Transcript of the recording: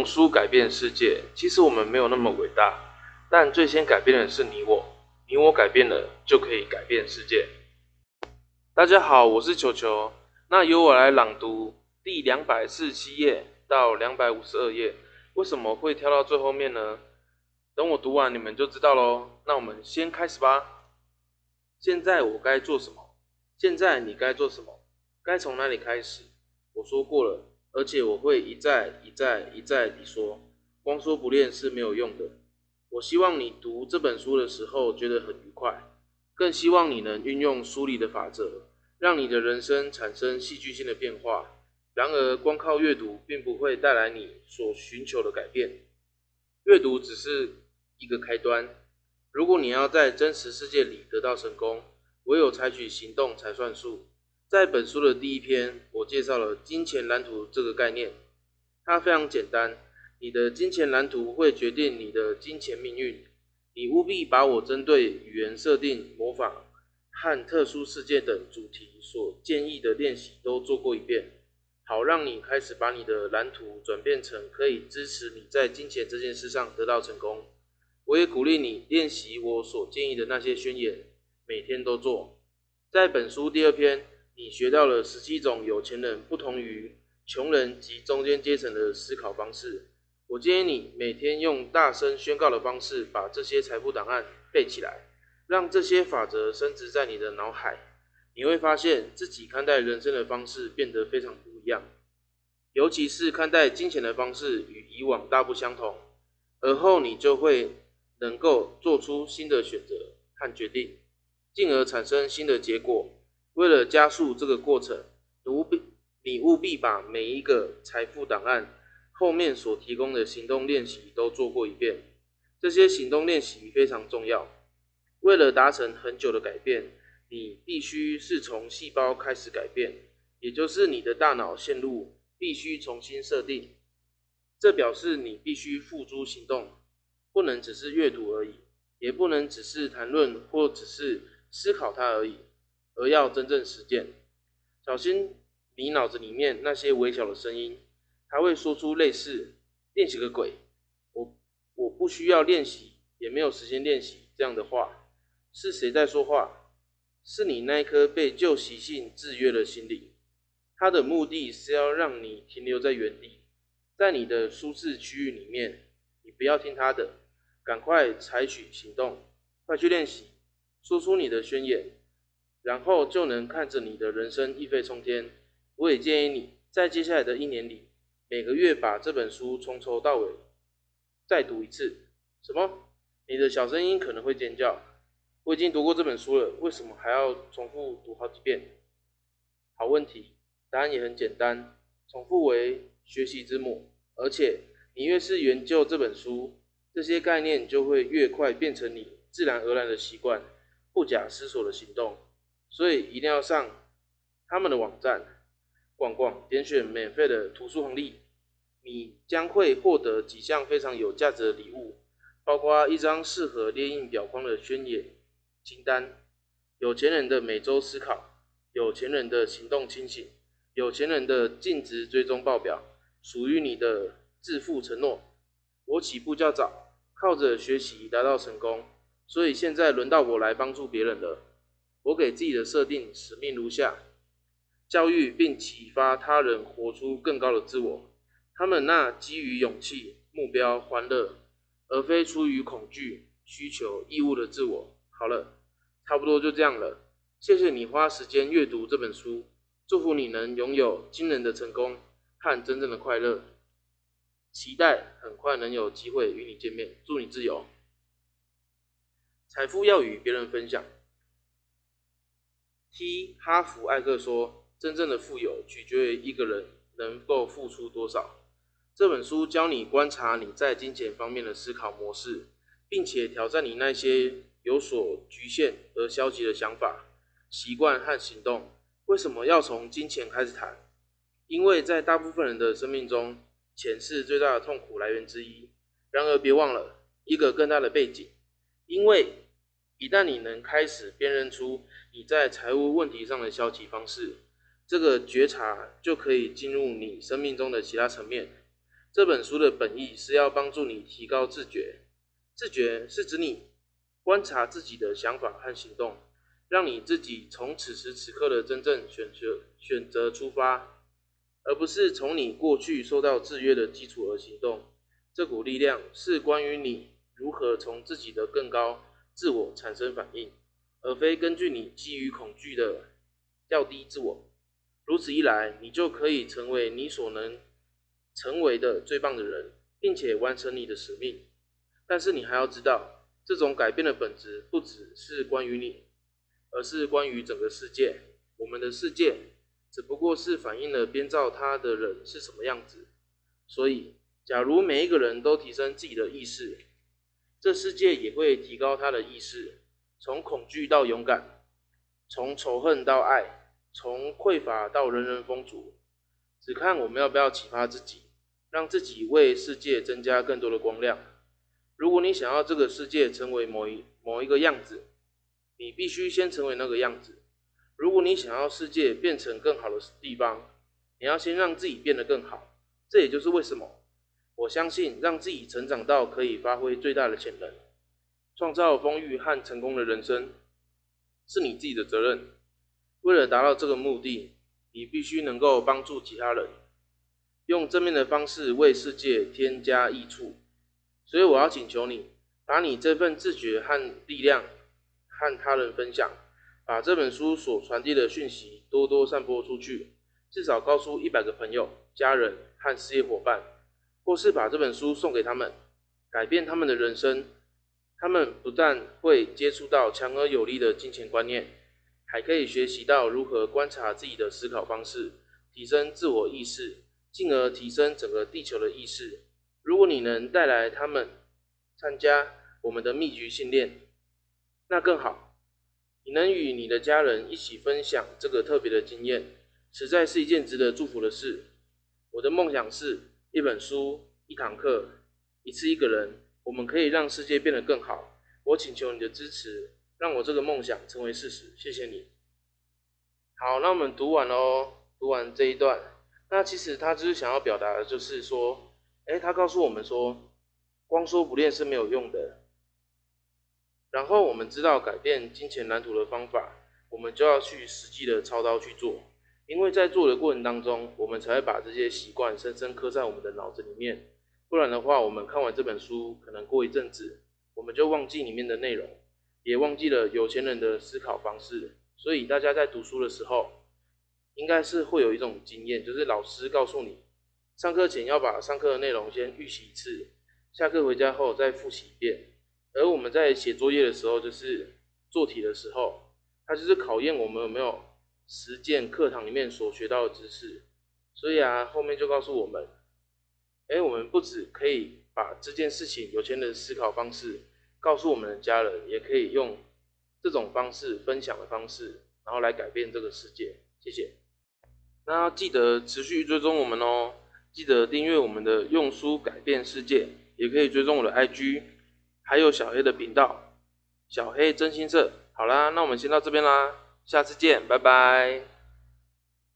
用书改变世界，其实我们没有那么伟大，但最先改变的是你我，你我改变了就可以改变世界。大家好，我是球球，那由我来朗读第两百四十七页到两百五十二页。为什么会跳到最后面呢？等我读完你们就知道喽。那我们先开始吧。现在我该做什么？现在你该做什么？该从哪里开始？我说过了。而且我会一再一再一再地说，光说不练是没有用的。我希望你读这本书的时候觉得很愉快，更希望你能运用书里的法则，让你的人生产生戏剧性的变化。然而，光靠阅读并不会带来你所寻求的改变，阅读只是一个开端。如果你要在真实世界里得到成功，唯有采取行动才算数。在本书的第一篇，我介绍了金钱蓝图这个概念。它非常简单，你的金钱蓝图会决定你的金钱命运。你务必把我针对语言设定、模仿和特殊事件等主题所建议的练习都做过一遍，好让你开始把你的蓝图转变成可以支持你在金钱这件事上得到成功。我也鼓励你练习我所建议的那些宣言，每天都做。在本书第二篇。你学到了十七种有钱人不同于穷人及中间阶层的思考方式。我建议你每天用大声宣告的方式把这些财富档案背起来，让这些法则升值在你的脑海。你会发现自己看待人生的方式变得非常不一样，尤其是看待金钱的方式与以往大不相同。而后你就会能够做出新的选择和决定，进而产生新的结果。为了加速这个过程，务必你务必把每一个财富档案后面所提供的行动练习都做过一遍。这些行动练习非常重要。为了达成很久的改变，你必须是从细胞开始改变，也就是你的大脑线路必须重新设定。这表示你必须付诸行动，不能只是阅读而已，也不能只是谈论或只是思考它而已。而要真正实践，小心你脑子里面那些微小的声音，它会说出类似“练习个鬼”，我我不需要练习，也没有时间练习这样的话。是谁在说话？是你那一颗被旧习性制约的心灵。它的目的是要让你停留在原地，在你的舒适区域里面。你不要听他的，赶快采取行动，快去练习，说出你的宣言。然后就能看着你的人生一飞冲天。我也建议你在接下来的一年里，每个月把这本书从头到尾再读一次。什么？你的小声音可能会尖叫。我已经读过这本书了，为什么还要重复读好几遍？好问题，答案也很简单。重复为学习之母，而且你越是研究这本书，这些概念就会越快变成你自然而然的习惯，不假思索的行动。所以一定要上他们的网站逛逛，点选免费的图书红利，你将会获得几项非常有价值的礼物，包括一张适合列印表框的宣言清单、有钱人的每周思考、有钱人的行动清醒、有钱人的净值追踪报表，属于你的致富承诺。我起步较早，靠着学习达到成功，所以现在轮到我来帮助别人了。我给自己的设定使命如下：教育并启发他人活出更高的自我。他们那基于勇气、目标、欢乐，而非出于恐惧、需求、义务的自我。好了，差不多就这样了。谢谢你花时间阅读这本书，祝福你能拥有惊人的成功和真正的快乐。期待很快能有机会与你见面。祝你自由。财富要与别人分享。T 哈弗艾克说：“真正的富有取决于一个人能够付出多少。”这本书教你观察你在金钱方面的思考模式，并且挑战你那些有所局限而消极的想法、习惯和行动。为什么要从金钱开始谈？因为在大部分人的生命中，钱是最大的痛苦来源之一。然而，别忘了一个更大的背景，因为一旦你能开始辨认出。你在财务问题上的消极方式，这个觉察就可以进入你生命中的其他层面。这本书的本意是要帮助你提高自觉。自觉是指你观察自己的想法和行动，让你自己从此时此刻的真正选择选择出发，而不是从你过去受到制约的基础而行动。这股力量是关于你如何从自己的更高自我产生反应，而非根据你基于恐惧的调低自我。如此一来，你就可以成为你所能成为的最棒的人，并且完成你的使命。但是你还要知道，这种改变的本质不只是关于你，而是关于整个世界。我们的世界只不过是反映了编造它的人是什么样子。所以，假如每一个人都提升自己的意识，这世界也会提高他的意识，从恐惧到勇敢，从仇恨到爱。从匮乏到人人丰足，只看我们要不要启发自己，让自己为世界增加更多的光亮。如果你想要这个世界成为某一某一个样子，你必须先成为那个样子。如果你想要世界变成更好的地方，你要先让自己变得更好。这也就是为什么我相信，让自己成长到可以发挥最大的潜能，创造丰裕和成功的人生，是你自己的责任。为了达到这个目的，你必须能够帮助其他人，用正面的方式为世界添加益处。所以，我要请求你，把你这份自觉和力量和他人分享，把这本书所传递的讯息多多散播出去，至少告诉一百个朋友、家人和事业伙伴，或是把这本书送给他们，改变他们的人生。他们不但会接触到强而有力的金钱观念。还可以学习到如何观察自己的思考方式，提升自我意识，进而提升整个地球的意识。如果你能带来他们参加我们的密局训练，那更好。你能与你的家人一起分享这个特别的经验，实在是一件值得祝福的事。我的梦想是一本书、一堂课、一次一个人，我们可以让世界变得更好。我请求你的支持。让我这个梦想成为事实，谢谢你。好，那我们读完喽，读完这一段。那其实他就是想要表达的，就是说，哎，他告诉我们说，光说不练是没有用的。然后我们知道改变金钱蓝图的方法，我们就要去实际的操刀去做。因为在做的过程当中，我们才会把这些习惯深深刻在我们的脑子里面。不然的话，我们看完这本书，可能过一阵子，我们就忘记里面的内容。也忘记了有钱人的思考方式，所以大家在读书的时候，应该是会有一种经验，就是老师告诉你，上课前要把上课的内容先预习一次，下课回家后再复习一遍。而我们在写作业的时候，就是做题的时候，它就是考验我们有没有实践课堂里面所学到的知识。所以啊，后面就告诉我们，哎，我们不止可以把这件事情有钱人的思考方式。告诉我们的家人，也可以用这种方式分享的方式，然后来改变这个世界。谢谢。那记得持续追踪我们哦，记得订阅我们的用书改变世界，也可以追踪我的 IG，还有小黑的频道，小黑真心社。好啦，那我们先到这边啦，下次见，拜拜。